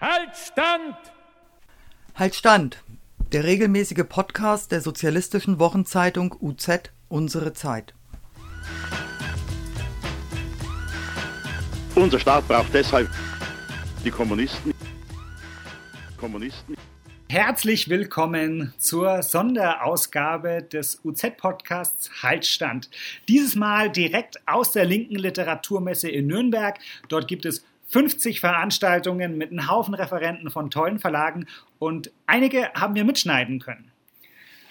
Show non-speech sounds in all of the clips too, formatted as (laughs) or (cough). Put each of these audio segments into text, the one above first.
Halt Stand! Halt Stand! Der regelmäßige Podcast der sozialistischen Wochenzeitung UZ Unsere Zeit. Unser Staat braucht deshalb die Kommunisten. Kommunisten. Herzlich willkommen zur Sonderausgabe des UZ-Podcasts Haltstand. Dieses Mal direkt aus der linken Literaturmesse in Nürnberg. Dort gibt es 50 Veranstaltungen mit einem Haufen Referenten von tollen Verlagen und einige haben wir mitschneiden können.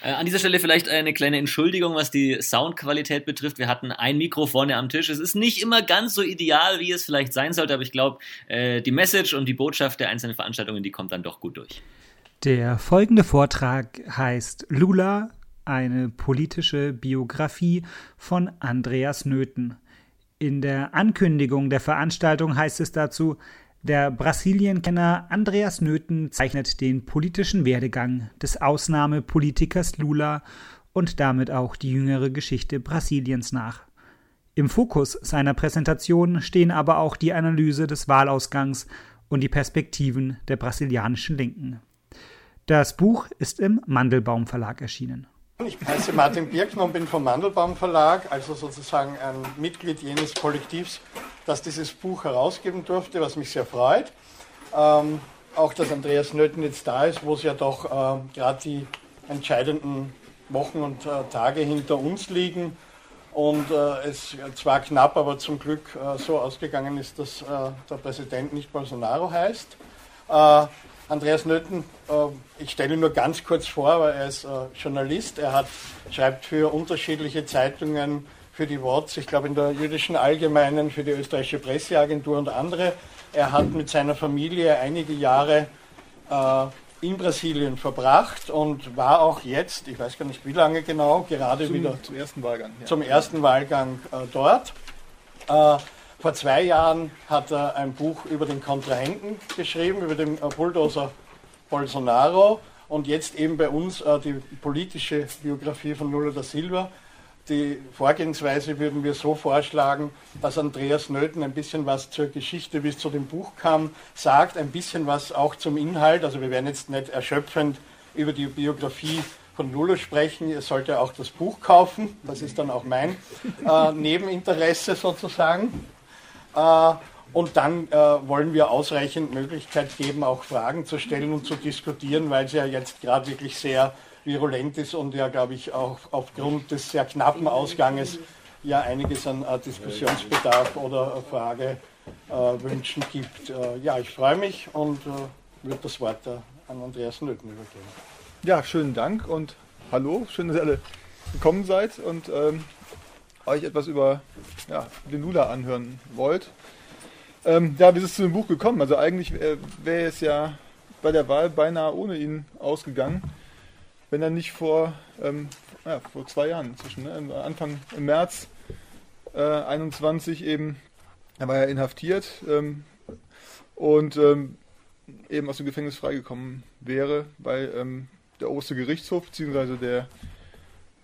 Äh, an dieser Stelle vielleicht eine kleine Entschuldigung, was die Soundqualität betrifft. Wir hatten ein Mikro vorne am Tisch. Es ist nicht immer ganz so ideal, wie es vielleicht sein sollte, aber ich glaube, äh, die Message und die Botschaft der einzelnen Veranstaltungen, die kommt dann doch gut durch. Der folgende Vortrag heißt Lula, eine politische Biografie von Andreas Nöthen. In der Ankündigung der Veranstaltung heißt es dazu, der Brasilienkenner Andreas Nöthen zeichnet den politischen Werdegang des Ausnahmepolitikers Lula und damit auch die jüngere Geschichte Brasiliens nach. Im Fokus seiner Präsentation stehen aber auch die Analyse des Wahlausgangs und die Perspektiven der brasilianischen Linken. Das Buch ist im Mandelbaum Verlag erschienen. Ich heiße Martin Birkner und bin vom Mandelbaum Verlag, also sozusagen ein Mitglied jenes Kollektivs, das dieses Buch herausgeben durfte, was mich sehr freut. Ähm, auch, dass Andreas Nöthen jetzt da ist, wo es ja doch äh, gerade die entscheidenden Wochen und äh, Tage hinter uns liegen und äh, es zwar knapp, aber zum Glück äh, so ausgegangen ist, dass äh, der Präsident nicht Bolsonaro heißt. Andreas Nöthen, äh, ich stelle ihn nur ganz kurz vor, weil er ist äh, Journalist. Er hat, schreibt für unterschiedliche Zeitungen, für die WOTS, ich glaube in der Jüdischen Allgemeinen, für die Österreichische Presseagentur und andere. Er hat mit seiner Familie einige Jahre äh, in Brasilien verbracht und war auch jetzt, ich weiß gar nicht wie lange genau, gerade zum, wieder zum ersten Wahlgang, ja. zum ersten Wahlgang äh, dort. Vor zwei Jahren hat er ein Buch über den Kontrahenten geschrieben, über den äh, Bulldozer Bolsonaro und jetzt eben bei uns äh, die politische Biografie von Lula da Silva. Die Vorgehensweise würden wir so vorschlagen, dass Andreas Nöthen ein bisschen was zur Geschichte, wie es zu dem Buch kam, sagt, ein bisschen was auch zum Inhalt. Also wir werden jetzt nicht erschöpfend über die Biografie von Lula sprechen. Ihr sollt ja auch das Buch kaufen. Das ist dann auch mein äh, Nebeninteresse sozusagen. Äh, und dann äh, wollen wir ausreichend Möglichkeit geben, auch Fragen zu stellen und zu diskutieren, weil es ja jetzt gerade wirklich sehr virulent ist und ja, glaube ich, auch aufgrund des sehr knappen Ausganges ja einiges an äh, Diskussionsbedarf oder Fragewünschen äh, gibt. Äh, ja, ich freue mich und würde das Wort an Andreas Nöten übergeben. Ja, schönen Dank und hallo, schön, dass ihr alle gekommen seid und ähm, euch etwas über ja, den Lula anhören wollt. Ähm, ja, wie ist es zu dem Buch gekommen? Also eigentlich äh, wäre es ja bei der Wahl beinahe ohne ihn ausgegangen, wenn er nicht vor, ähm, ja, vor zwei Jahren inzwischen, ne, Anfang im März äh, 21 eben, er war ja inhaftiert ähm, und ähm, eben aus dem Gefängnis freigekommen wäre, weil ähm, der oberste Gerichtshof bzw. der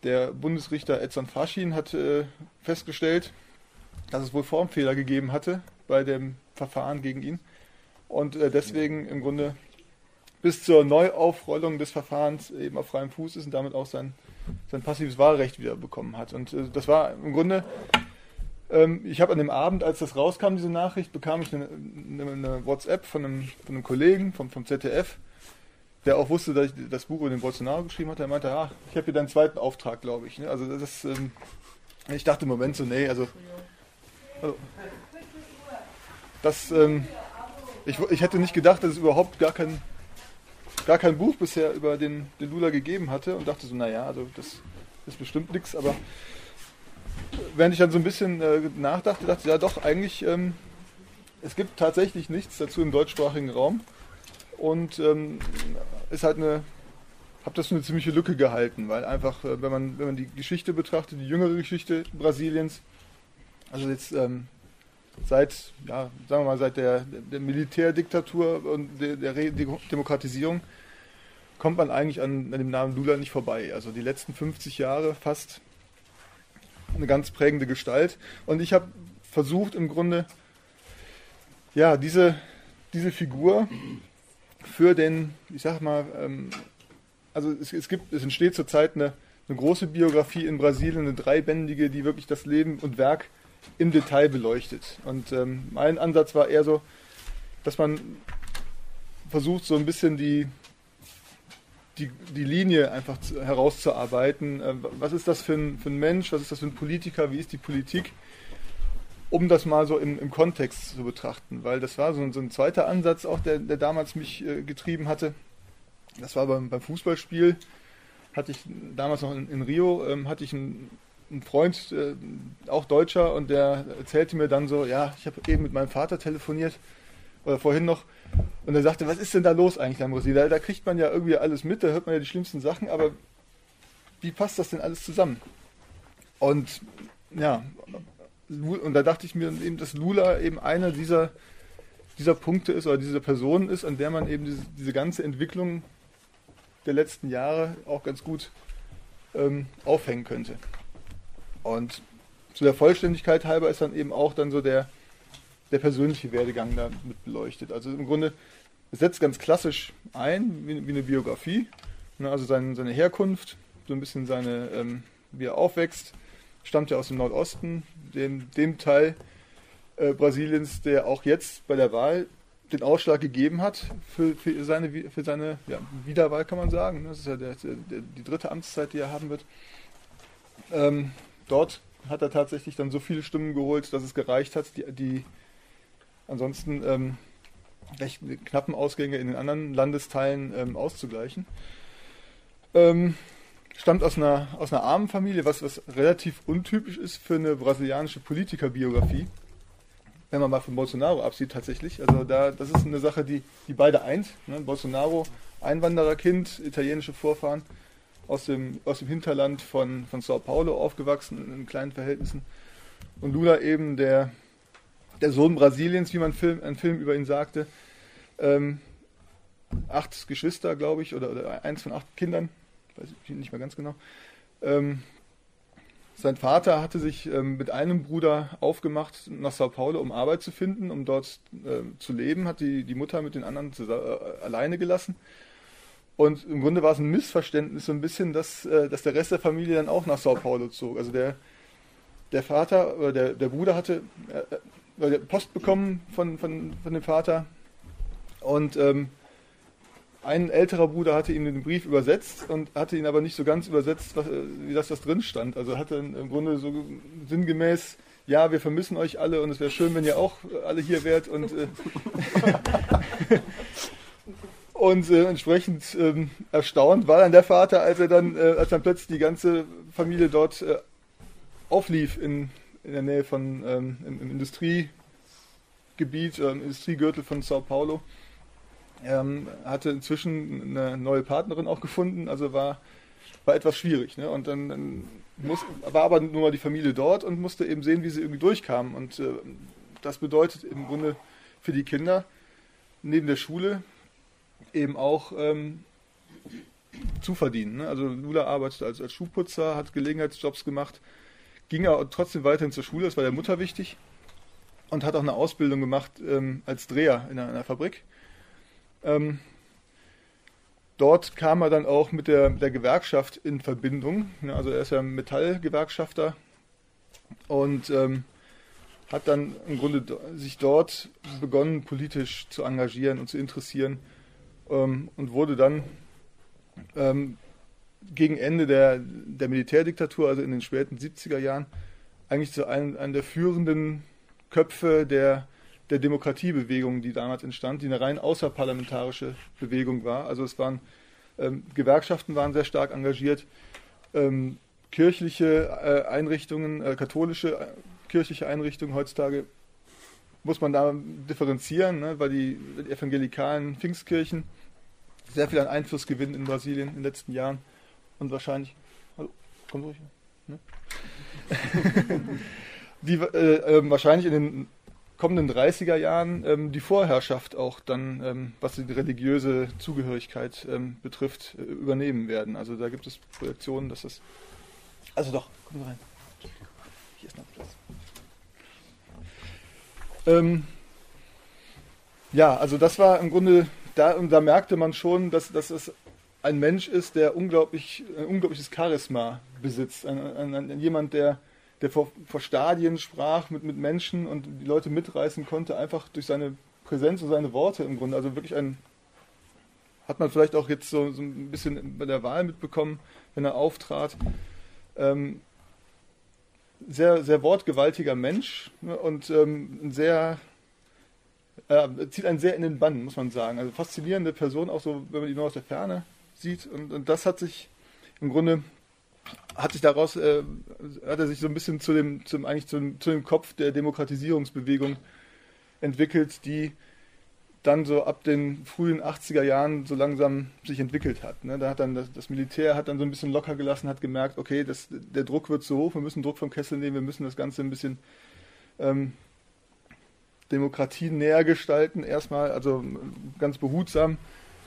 der Bundesrichter Edson Faschin hat äh, festgestellt, dass es wohl Formfehler gegeben hatte bei dem Verfahren gegen ihn und äh, deswegen im Grunde bis zur Neuaufrollung des Verfahrens eben auf freiem Fuß ist und damit auch sein, sein passives Wahlrecht wieder bekommen hat. Und äh, das war im Grunde, ähm, ich habe an dem Abend, als das rauskam, diese Nachricht, bekam ich eine, eine, WhatsApp von einem, von einem Kollegen vom, vom ZDF, der auch wusste, dass ich das Buch über den Bolsonaro geschrieben hatte, der meinte, ach, ich habe hier deinen zweiten Auftrag, glaube ich. Ne? Also das, ähm, ich dachte im Moment so, nee, also, also das, ähm, ich, ich hätte nicht gedacht, dass es überhaupt gar kein, gar kein Buch bisher über den, den Lula gegeben hatte und dachte so, naja, also das ist bestimmt nichts, aber während ich dann so ein bisschen äh, nachdachte, dachte ich, ja doch, eigentlich, ähm, es gibt tatsächlich nichts dazu im deutschsprachigen Raum und ähm, ist halt eine, habe das für eine ziemliche Lücke gehalten, weil einfach, äh, wenn man, wenn man die Geschichte betrachtet, die jüngere Geschichte Brasiliens, also jetzt ähm, seit, ja, sagen wir mal, seit der, der Militärdiktatur und der, der Demokratisierung, kommt man eigentlich an, an dem Namen Lula nicht vorbei. Also die letzten 50 Jahre fast eine ganz prägende Gestalt. Und ich habe versucht im Grunde, ja, diese, diese Figur für den, ich sag mal, ähm, also es, es, gibt, es entsteht zurzeit eine, eine große Biografie in Brasilien, eine dreibändige, die wirklich das Leben und Werk im Detail beleuchtet. Und ähm, mein Ansatz war eher so, dass man versucht, so ein bisschen die, die, die Linie einfach zu, herauszuarbeiten. Äh, was ist das für ein, für ein Mensch? Was ist das für ein Politiker? Wie ist die Politik? Um das mal so im, im Kontext zu betrachten, weil das war so, so ein zweiter Ansatz auch, der, der damals mich äh, getrieben hatte. Das war beim, beim Fußballspiel, hatte ich damals noch in, in Rio, ähm, hatte ich einen, einen Freund, äh, auch Deutscher, und der erzählte mir dann so, ja, ich habe eben mit meinem Vater telefoniert, oder vorhin noch, und er sagte, was ist denn da los eigentlich in Brasilien? Da, da kriegt man ja irgendwie alles mit, da hört man ja die schlimmsten Sachen, aber wie passt das denn alles zusammen? Und ja, und da dachte ich mir eben, dass Lula eben einer dieser, dieser Punkte ist oder dieser Personen ist, an der man eben diese, diese ganze Entwicklung der letzten Jahre auch ganz gut ähm, aufhängen könnte. Und zu der Vollständigkeit halber ist dann eben auch dann so der, der persönliche Werdegang damit beleuchtet. Also im Grunde, setzt ganz klassisch ein, wie, wie eine Biografie. Ne, also sein, seine Herkunft, so ein bisschen seine, ähm, wie er aufwächst, stammt ja aus dem Nordosten, dem, dem Teil äh, Brasiliens, der auch jetzt bei der Wahl den Ausschlag gegeben hat für, für seine, für seine ja, Wiederwahl, kann man sagen. Das ist ja der, der, die dritte Amtszeit, die er haben wird. Ähm, dort hat er tatsächlich dann so viele Stimmen geholt, dass es gereicht hat, die, die ansonsten ähm, recht knappen Ausgänge in den anderen Landesteilen ähm, auszugleichen. Ähm, stammt aus einer, aus einer armen Familie, was, was relativ untypisch ist für eine brasilianische Politikerbiografie. Wenn man mal von Bolsonaro absieht, tatsächlich. Also da, das ist eine Sache, die, die beide eint. Ne? Bolsonaro, Einwandererkind, italienische Vorfahren, aus dem, aus dem Hinterland von, von Sao Paulo aufgewachsen, in kleinen Verhältnissen. Und Lula eben der, der Sohn Brasiliens, wie man Film, ein Film über ihn sagte. Ähm, acht Geschwister, glaube ich, oder, oder eins von acht Kindern, weiß ich nicht mehr ganz genau. Ähm, sein Vater hatte sich ähm, mit einem Bruder aufgemacht nach Sao Paulo, um Arbeit zu finden, um dort äh, zu leben, hat die, die Mutter mit den anderen zu, äh, alleine gelassen. Und im Grunde war es ein Missverständnis so ein bisschen, dass, äh, dass der Rest der Familie dann auch nach Sao Paulo zog. Also der, der Vater oder der, der Bruder hatte äh, Post bekommen von, von, von dem Vater und ähm, ein älterer Bruder hatte ihm den Brief übersetzt und hatte ihn aber nicht so ganz übersetzt, was, wie das, was drin stand. Also hatte im Grunde so sinngemäß, ja, wir vermissen euch alle und es wäre schön, wenn ihr auch alle hier wärt und äh, (laughs) und äh, entsprechend äh, erstaunt war dann der Vater, als er dann, äh, als dann plötzlich die ganze Familie dort äh, auflief in, in der Nähe von ähm, im, im Industriegebiet, im Industriegürtel von Sao Paulo ähm, hatte inzwischen eine neue Partnerin auch gefunden, also war, war etwas schwierig. Ne? Und dann, dann muss, war aber nur mal die Familie dort und musste eben sehen, wie sie irgendwie durchkamen. Und äh, das bedeutet im Grunde für die Kinder neben der Schule eben auch ähm, zu verdienen. Ne? Also Lula arbeitete als, als Schuhputzer, hat Gelegenheitsjobs gemacht, ging aber trotzdem weiterhin zur Schule, das war der Mutter wichtig und hat auch eine Ausbildung gemacht ähm, als Dreher in einer, in einer Fabrik ähm, dort kam er dann auch mit der, der Gewerkschaft in Verbindung. Also er ist ja Metallgewerkschafter und ähm, hat dann im Grunde sich dort begonnen, politisch zu engagieren und zu interessieren ähm, und wurde dann ähm, gegen Ende der, der Militärdiktatur, also in den späten 70er Jahren, eigentlich zu einem, einem der führenden Köpfe der der Demokratiebewegung, die damals entstand, die eine rein außerparlamentarische Bewegung war. Also es waren ähm, Gewerkschaften waren sehr stark engagiert, ähm, kirchliche äh, Einrichtungen, äh, katholische äh, kirchliche Einrichtungen heutzutage muss man da differenzieren, ne, weil die, evangelikalen Pfingstkirchen sehr viel an Einfluss gewinnen in Brasilien in den letzten Jahren und wahrscheinlich, hallo, komm ruhig, ne? (laughs) die äh, äh, wahrscheinlich in den kommenden 30er Jahren ähm, die Vorherrschaft auch dann, ähm, was die religiöse Zugehörigkeit ähm, betrifft, äh, übernehmen werden. Also da gibt es Projektionen, dass das. Also doch, kommen Sie rein. Hier ist noch Platz. Ähm, ja, also das war im Grunde da, und da merkte man schon, dass, dass es ein Mensch ist, der unglaublich, ein unglaubliches Charisma besitzt. Ein, ein, ein, jemand, der, der vor, vor Stadien sprach mit, mit Menschen und die Leute mitreißen konnte, einfach durch seine Präsenz und seine Worte im Grunde. Also wirklich ein, hat man vielleicht auch jetzt so, so ein bisschen bei der Wahl mitbekommen, wenn er auftrat. Ähm, sehr, sehr wortgewaltiger Mensch ne, und ähm, ein sehr, äh, zieht einen sehr in den Bann, muss man sagen. Also faszinierende Person, auch so, wenn man ihn nur aus der Ferne sieht. Und, und das hat sich im Grunde, hat sich daraus, äh, hat er sich so ein bisschen zu dem, zum, eigentlich zu, zu dem Kopf der Demokratisierungsbewegung entwickelt, die dann so ab den frühen 80er Jahren so langsam sich entwickelt hat. Ne? Da hat dann das, das, Militär hat dann so ein bisschen locker gelassen, hat gemerkt, okay, das, der Druck wird zu hoch, wir müssen Druck vom Kessel nehmen, wir müssen das Ganze ein bisschen ähm, Demokratie näher gestalten. Erstmal, also ganz behutsam,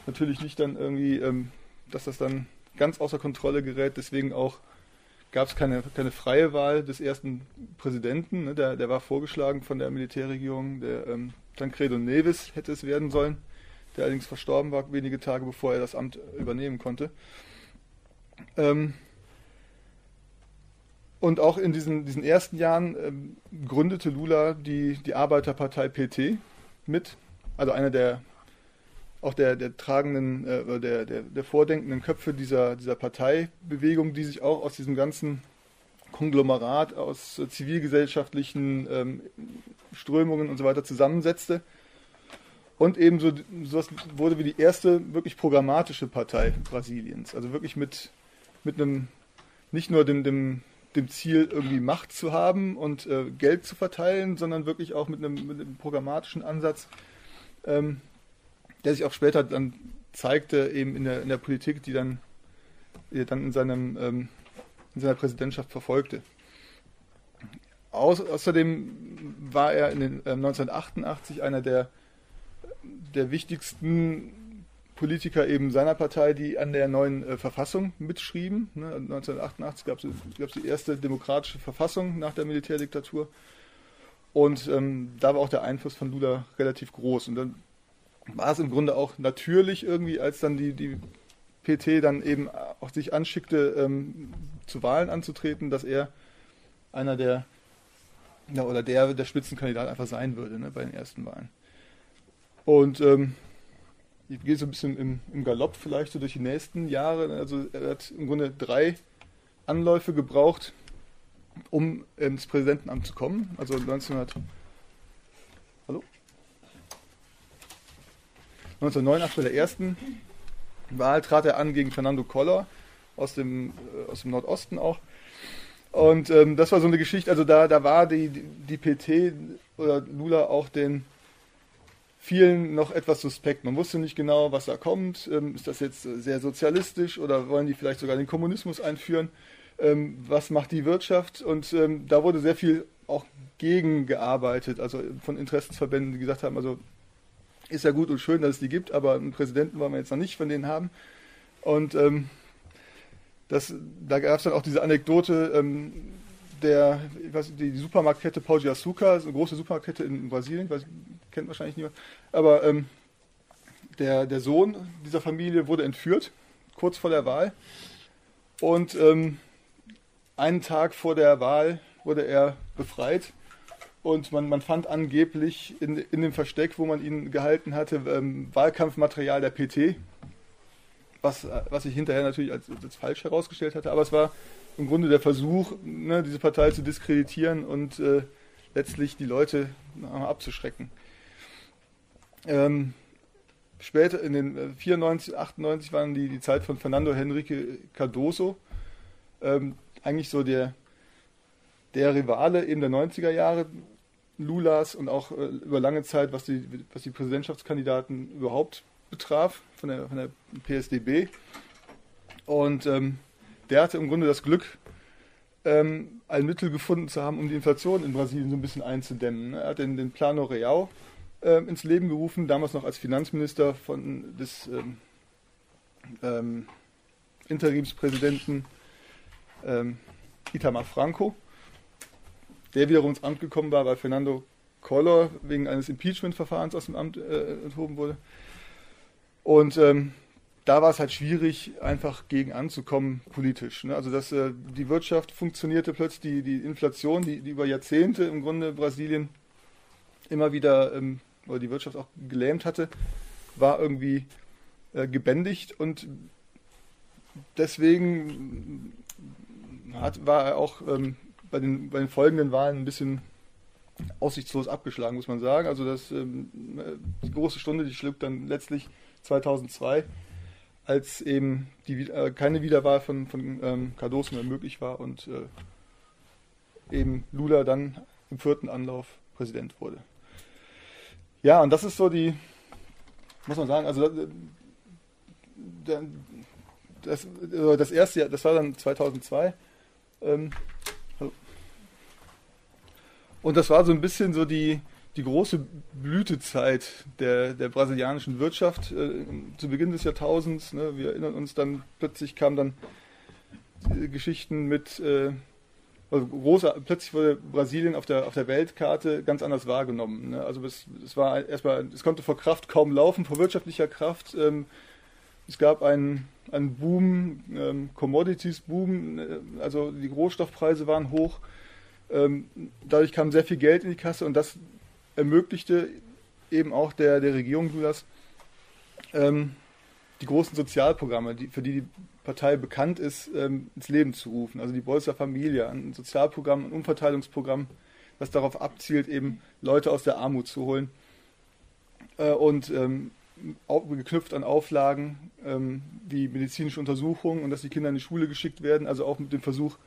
natürlich nicht dann irgendwie, ähm, dass das dann ganz außer Kontrolle gerät. Deswegen auch gab es keine, keine freie Wahl des ersten Präsidenten. Ne? Der, der war vorgeschlagen von der Militärregierung, der ähm, Tancredo Neves hätte es werden sollen, der allerdings verstorben war wenige Tage bevor er das Amt übernehmen konnte. Ähm, und auch in diesen, diesen ersten Jahren ähm, gründete Lula die, die Arbeiterpartei PT mit, also einer der auch der, der tragenden, äh, der, der, der vordenkenden Köpfe dieser, dieser Parteibewegung, die sich auch aus diesem ganzen Konglomerat aus äh, zivilgesellschaftlichen ähm, Strömungen und so weiter zusammensetzte. Und eben so sowas wurde wie die erste wirklich programmatische Partei Brasiliens. Also wirklich mit, mit einem, nicht nur dem, dem, dem Ziel, irgendwie Macht zu haben und äh, Geld zu verteilen, sondern wirklich auch mit einem, mit einem programmatischen Ansatz, ähm, der sich auch später dann zeigte, eben in der, in der Politik, die dann, die dann in, seinem, ähm, in seiner Präsidentschaft verfolgte. Auß, außerdem war er in den, äh, 1988 einer der, der wichtigsten Politiker eben seiner Partei, die an der neuen äh, Verfassung mitschrieben. Ne? 1988 gab es die erste demokratische Verfassung nach der Militärdiktatur. Und ähm, da war auch der Einfluss von Lula relativ groß. Und dann war es im Grunde auch natürlich irgendwie, als dann die, die PT dann eben auch sich anschickte, ähm, zu Wahlen anzutreten, dass er einer der ja, oder der der Spitzenkandidat einfach sein würde ne, bei den ersten Wahlen. Und ähm, ich gehe so ein bisschen im, im Galopp vielleicht so durch die nächsten Jahre. Also er hat im Grunde drei Anläufe gebraucht, um ins Präsidentenamt zu kommen. Also 1900 Hallo? 1989 bei der ersten Wahl trat er an gegen Fernando Collor aus dem, äh, aus dem Nordosten auch. Und ähm, das war so eine Geschichte, also da, da war die, die PT oder Lula auch den vielen noch etwas suspekt. Man wusste nicht genau, was da kommt. Ähm, ist das jetzt sehr sozialistisch oder wollen die vielleicht sogar den Kommunismus einführen? Ähm, was macht die Wirtschaft? Und ähm, da wurde sehr viel auch gegengearbeitet, also von Interessensverbänden, die gesagt haben, also ist ja gut und schön, dass es die gibt, aber einen Präsidenten wollen wir jetzt noch nicht von denen haben. Und ähm, das, da gab es dann auch diese Anekdote ähm, der, weiß, die, Supermarktkette Pau de Açúcar, eine große Supermarktkette in Brasilien, weiß, kennt wahrscheinlich niemand. Aber ähm, der, der Sohn dieser Familie wurde entführt, kurz vor der Wahl. Und ähm, einen Tag vor der Wahl wurde er befreit und man, man fand angeblich in, in dem Versteck, wo man ihn gehalten hatte, ähm, Wahlkampfmaterial der PT, was, was sich hinterher natürlich als, als, falsch herausgestellt hatte, aber es war im Grunde der Versuch, ne, diese Partei zu diskreditieren und äh, letztlich die Leute abzuschrecken. Ähm, später, in den 94, äh, 98 waren die, die Zeit von Fernando Henrique Cardoso, ähm, eigentlich so der, der Rivale eben der 90er Jahre Lulas und auch äh, über lange Zeit, was die, was die Präsidentschaftskandidaten überhaupt betraf, von der, von der PSDB. Und ähm, der hatte im Grunde das Glück, ähm, ein Mittel gefunden zu haben, um die Inflation in Brasilien so ein bisschen einzudämmen. Er hat den, den Plano Real äh, ins Leben gerufen, damals noch als Finanzminister von, des ähm, ähm Interimspräsidenten ähm, Itamar Franco der wiederum ins Amt gekommen war, weil Fernando Collor wegen eines Impeachment-Verfahrens aus dem Amt äh, enthoben wurde. Und ähm, da war es halt schwierig, einfach gegen anzukommen politisch. Ne? Also dass äh, die Wirtschaft funktionierte plötzlich, die, die Inflation, die, die über Jahrzehnte im Grunde Brasilien immer wieder, ähm, oder die Wirtschaft auch gelähmt hatte, war irgendwie äh, gebändigt und deswegen hat, war er auch ähm, bei, den, bei den folgenden Wahlen ein bisschen aussichtslos abgeschlagen, muss man sagen. Also das, ähm, die große Stunde, die schlug dann letztlich 2002, als eben die, äh, keine Wiederwahl von, von ähm, Cardoso mehr möglich war und äh, eben Lula dann im vierten Anlauf Präsident wurde. Ja, und das ist so die, muss man sagen, also äh, das, also das erste Jahr, das war dann 2002. Ähm, und das war so ein bisschen so die, die große Blütezeit der, der brasilianischen Wirtschaft äh, zu Beginn des Jahrtausends. Ne, wir erinnern uns dann, plötzlich kamen dann Geschichten mit, äh, also große, plötzlich wurde Brasilien auf der, auf der Weltkarte ganz anders wahrgenommen. Ne? Also es, es war erstmal, es konnte vor Kraft kaum laufen, vor wirtschaftlicher Kraft. Ähm, es gab einen, einen Boom, ähm, Commodities-Boom, äh, also die Rohstoffpreise waren hoch. Ähm, dadurch kam sehr viel Geld in die Kasse und das ermöglichte eben auch der, der Regierung Lulas ähm, die großen Sozialprogramme, die, für die die Partei bekannt ist, ähm, ins Leben zu rufen. Also die Bolsa Familia, ein Sozialprogramm, ein Umverteilungsprogramm, das darauf abzielt, eben Leute aus der Armut zu holen. Äh, und geknüpft an Auflagen wie medizinische Untersuchungen und dass die Kinder in die Schule geschickt werden, also auch mit dem Versuch,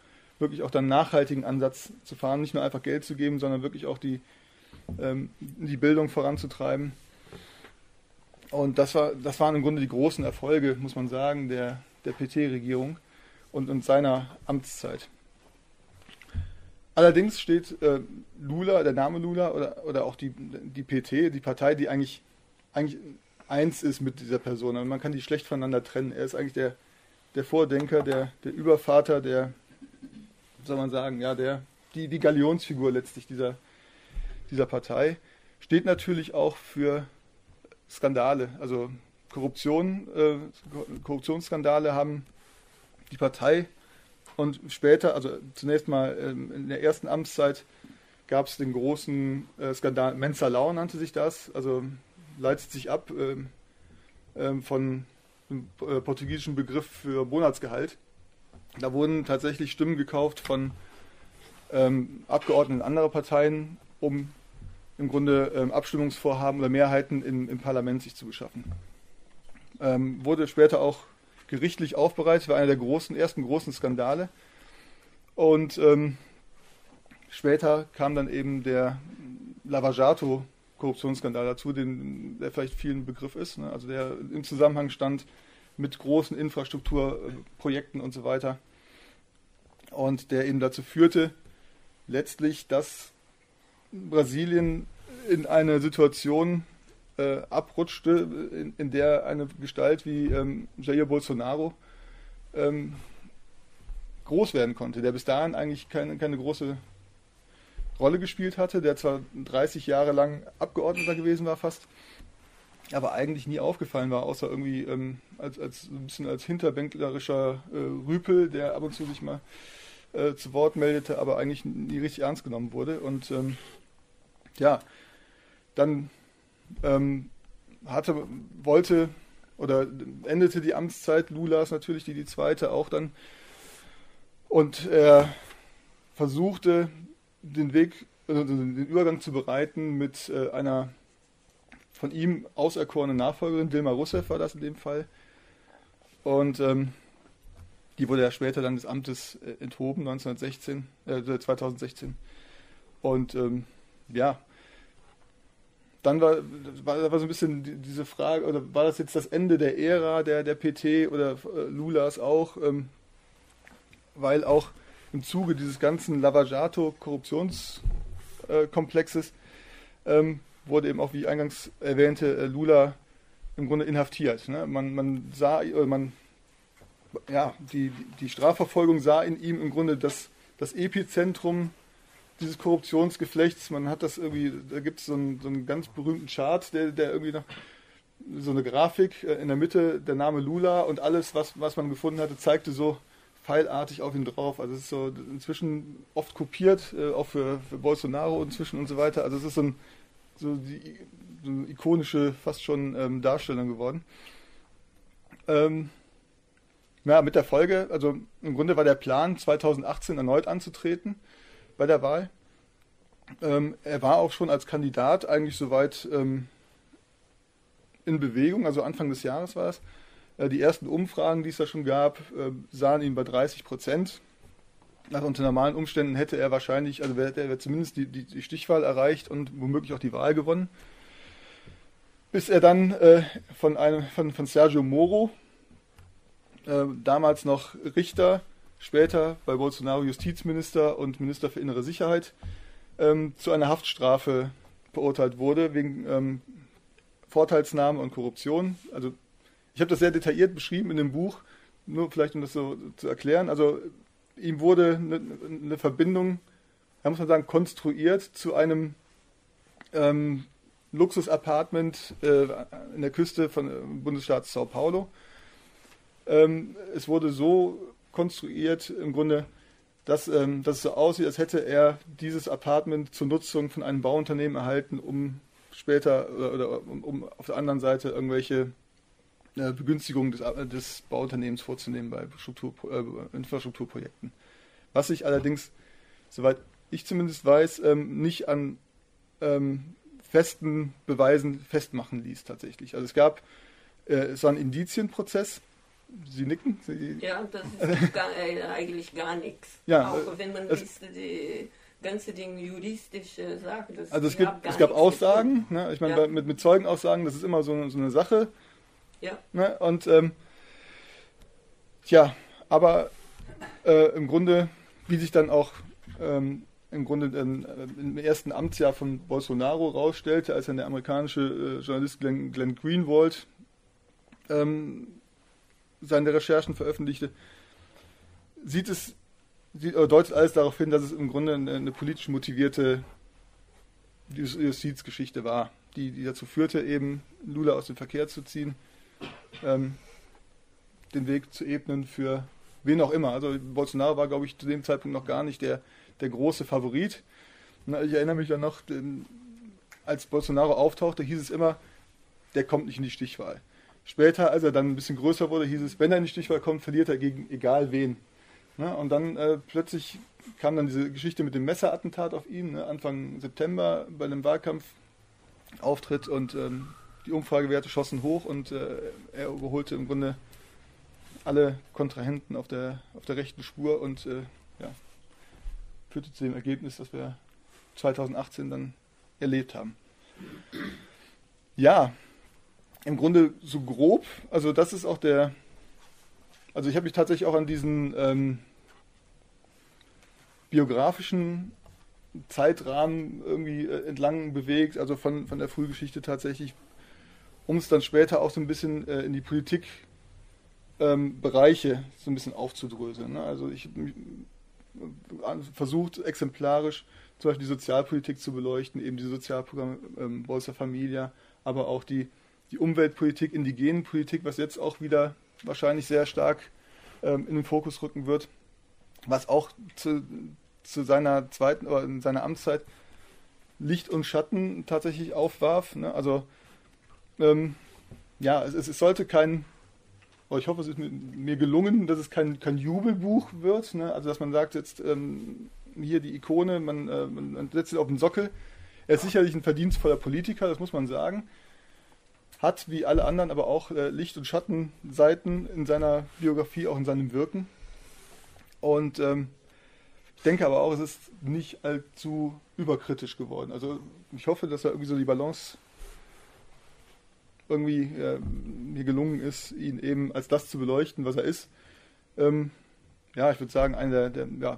wirklich auch dann nachhaltigen Ansatz zu fahren, nicht nur einfach Geld zu geben, sondern wirklich auch die, ähm, die Bildung voranzutreiben. Und das, war, das waren im Grunde die großen Erfolge, muss man sagen, der, der PT-Regierung und, und seiner Amtszeit. Allerdings steht äh, Lula, der Name Lula oder, oder auch die, die PT, die Partei, die eigentlich, eigentlich eins ist mit dieser Person. Und man kann die schlecht voneinander trennen. Er ist eigentlich der, der Vordenker, der, der Übervater, der, soll man sagen, ja, der, die, die Galionsfigur letztlich dieser, dieser Partei. Steht natürlich auch für Skandale, also Korruption, äh, Korruptionsskandale haben die Partei und später, also zunächst mal ähm, in der ersten Amtszeit gab es den großen äh, Skandal, Mensalão nannte sich das, also leitet sich ab ähm, ähm, von dem äh, portugiesischen Begriff für Monatsgehalt. Da wurden tatsächlich Stimmen gekauft von ähm, Abgeordneten anderer Parteien, um im Grunde ähm, Abstimmungsvorhaben oder Mehrheiten in, im Parlament sich zu beschaffen. Ähm, wurde später auch gerichtlich aufbereitet, war einer der großen, ersten großen Skandale. Und ähm, später kam dann eben der Lavajato Korruptionsskandal dazu, den, der vielleicht vielen Begriff ist, ne? also der im Zusammenhang stand mit großen Infrastrukturprojekten und so weiter. Und der eben dazu führte, letztlich, dass Brasilien in eine Situation äh, abrutschte, in, in, der eine Gestalt wie ähm, Jair Bolsonaro ähm, groß werden konnte, der bis dahin eigentlich keine, keine große Rolle gespielt hatte, der zwar 30 Jahre lang Abgeordneter gewesen war fast, aber eigentlich nie aufgefallen war, außer irgendwie ähm, als, als ein bisschen als hinterbänklerischer äh, Rüpel, der ab und zu sich mal äh, zu Wort meldete, aber eigentlich nie richtig ernst genommen wurde. Und ähm, ja, dann ähm, hatte, wollte oder endete die Amtszeit Lulas natürlich, die die zweite auch dann. Und er versuchte den Weg, also den Übergang zu bereiten mit äh, einer von ihm auserkorenen Nachfolgerin, Dilma Rousseff war das in dem Fall. Und ähm, die wurde ja später dann des Amtes äh, enthoben, 1916, äh, 2016. Und ähm, ja, dann war, war, war so ein bisschen diese Frage, oder war das jetzt das Ende der Ära der, der PT oder äh, Lulas auch, ähm, weil auch im Zuge dieses ganzen Lavajato-Korruptionskomplexes ähm, wurde eben auch, wie eingangs erwähnte, äh, Lula im Grunde inhaftiert. Ne? Man, man sah, äh, man, ja, die, die Strafverfolgung sah in ihm im Grunde das, das Epizentrum dieses Korruptionsgeflechts. Man hat das irgendwie, da gibt es so, einen, so einen ganz berühmten Chart, der, der irgendwie noch so eine Grafik, äh, in der Mitte der Name Lula und alles, was, was man gefunden hatte, zeigte so pfeilartig auf ihn drauf. Also es ist so inzwischen oft kopiert, auch für, für Bolsonaro inzwischen und so weiter. Also es ist so, ein, so, die, so ikonische, fast schon ähm, Darstellung geworden. Ähm, ja, mit der Folge, also im Grunde war der Plan, 2018 erneut anzutreten bei der Wahl. Ähm, er war auch schon als Kandidat eigentlich soweit ähm, in Bewegung, also Anfang des Jahres war es. Äh, die ersten Umfragen, die es da schon gab, äh, sahen ihn bei 30 Prozent. Nach unter normalen Umständen hätte er wahrscheinlich, also wäre er zumindest die, die, die, Stichwahl erreicht und womöglich auch die Wahl gewonnen. Bis er dann äh, von, einem, von, von Sergio Moro, äh, damals noch Richter, später bei Bolsonaro Justizminister und Minister für innere Sicherheit, ähm, zu einer Haftstrafe verurteilt wurde wegen ähm, Vorteilsnahme und Korruption. Also ich habe das sehr detailliert beschrieben in dem Buch, nur vielleicht um das so zu erklären. Also ihm wurde eine, eine Verbindung, da muss man sagen, konstruiert zu einem ähm, Luxus-Apartment äh, in der Küste von äh, Bundesstaat Sao Paulo. Ähm, es wurde so konstruiert, im Grunde, dass, ähm, dass es so aussieht, als hätte er dieses Apartment zur Nutzung von einem Bauunternehmen erhalten, um später oder, oder um, um, auf der anderen Seite irgendwelche äh, Begünstigungen des, äh, des, Bauunternehmens vorzunehmen bei Struktur, äh, Infrastrukturprojekten. Was sich allerdings, soweit ich zumindest weiß, ähm, nicht an ähm, festen Beweisen festmachen ließ tatsächlich. Also es gab, äh, es war ein Indizienprozess, Sie nicken? Sie ja, das ist (laughs) gar, äh, eigentlich gar nichts. Ja, auch wenn man liest, die ganze Ding juristische Sachen. also es, gibt, es gab Aussagen, ne? ich meine, ja. mit, mit Zeugenaussagen, das ist immer so, so eine Sache. Ja. Ne? Und ähm, tja, aber äh, im Grunde, wie sich dann auch ähm, im Grunde äh, im ersten Amtsjahr von Bolsonaro rausstellte, als dann der amerikanische äh, Journalist Glenn, Glenn Greenwald ähm, seine Recherchen veröffentlichte, sieht es, sieht, deutet alles darauf hin, dass es im Grunde eine, eine politisch motivierte Justizgeschichte war, die, die dazu führte, eben Lula aus dem Verkehr zu ziehen, ähm, den Weg zu ebnen für wen auch immer. Also Bolsonaro war, glaube ich, zu dem Zeitpunkt noch gar nicht der, der große Favorit. Ich erinnere mich dann noch, als Bolsonaro auftauchte, hieß es immer, der kommt nicht in die Stichwahl. Später, als er dann ein bisschen größer wurde, hieß es, wenn er in die Stichwahl kommt, verliert er gegen egal wen. Und dann äh, plötzlich kam dann diese Geschichte mit dem Messerattentat auf ihn, ne? Anfang September bei einem Wahlkampfauftritt und ähm, die Umfragewerte schossen hoch und äh, er überholte im Grunde alle Kontrahenten auf der, auf der rechten Spur und äh, ja, führte zu dem Ergebnis, das wir 2018 dann erlebt haben. Ja, im Grunde so grob, also das ist auch der, also ich habe mich tatsächlich auch an diesen ähm, biografischen Zeitrahmen irgendwie äh, entlang bewegt, also von, von der Frühgeschichte tatsächlich, um es dann später auch so ein bisschen äh, in die Politik ähm, Bereiche so ein bisschen aufzudröseln. Ne? Also ich versucht exemplarisch zum Beispiel die Sozialpolitik zu beleuchten, eben die Sozialprogramme ähm, Bolsa Familia, aber auch die die Umweltpolitik, indigenen Politik, was jetzt auch wieder wahrscheinlich sehr stark ähm, in den Fokus rücken wird, was auch zu, zu seiner zweiten oder in seiner Amtszeit Licht und Schatten tatsächlich aufwarf. Ne? Also ähm, ja, es, es, sollte kein, oh, ich hoffe, es ist mir gelungen, dass es kein, kein Jubelbuch wird. Ne? Also dass man sagt jetzt ähm, hier die Ikone, man, äh, man setzt ihn auf den Sockel. Er ist sicherlich ein verdienstvoller Politiker, das muss man sagen hat wie alle anderen aber auch äh, Licht- und Schattenseiten in seiner Biografie, auch in seinem Wirken. Und ähm, ich denke aber auch, es ist nicht allzu überkritisch geworden. Also ich hoffe, dass da irgendwie so die Balance irgendwie äh, mir gelungen ist, ihn eben als das zu beleuchten, was er ist. Ähm, ja, ich würde sagen, einer der, der ja,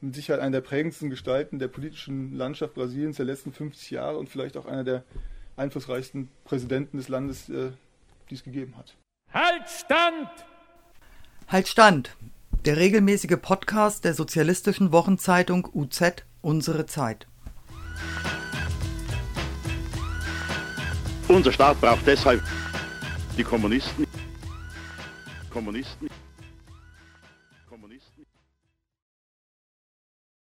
mit Sicherheit einer der prägendsten Gestalten der politischen Landschaft Brasiliens der letzten 50 Jahre und vielleicht auch einer der einflussreichsten Präsidenten des Landes, äh, die es gegeben hat. Halt Stand! Halt Stand! Der regelmäßige Podcast der sozialistischen Wochenzeitung UZ Unsere Zeit. Unser Staat braucht deshalb die Kommunisten. Kommunisten.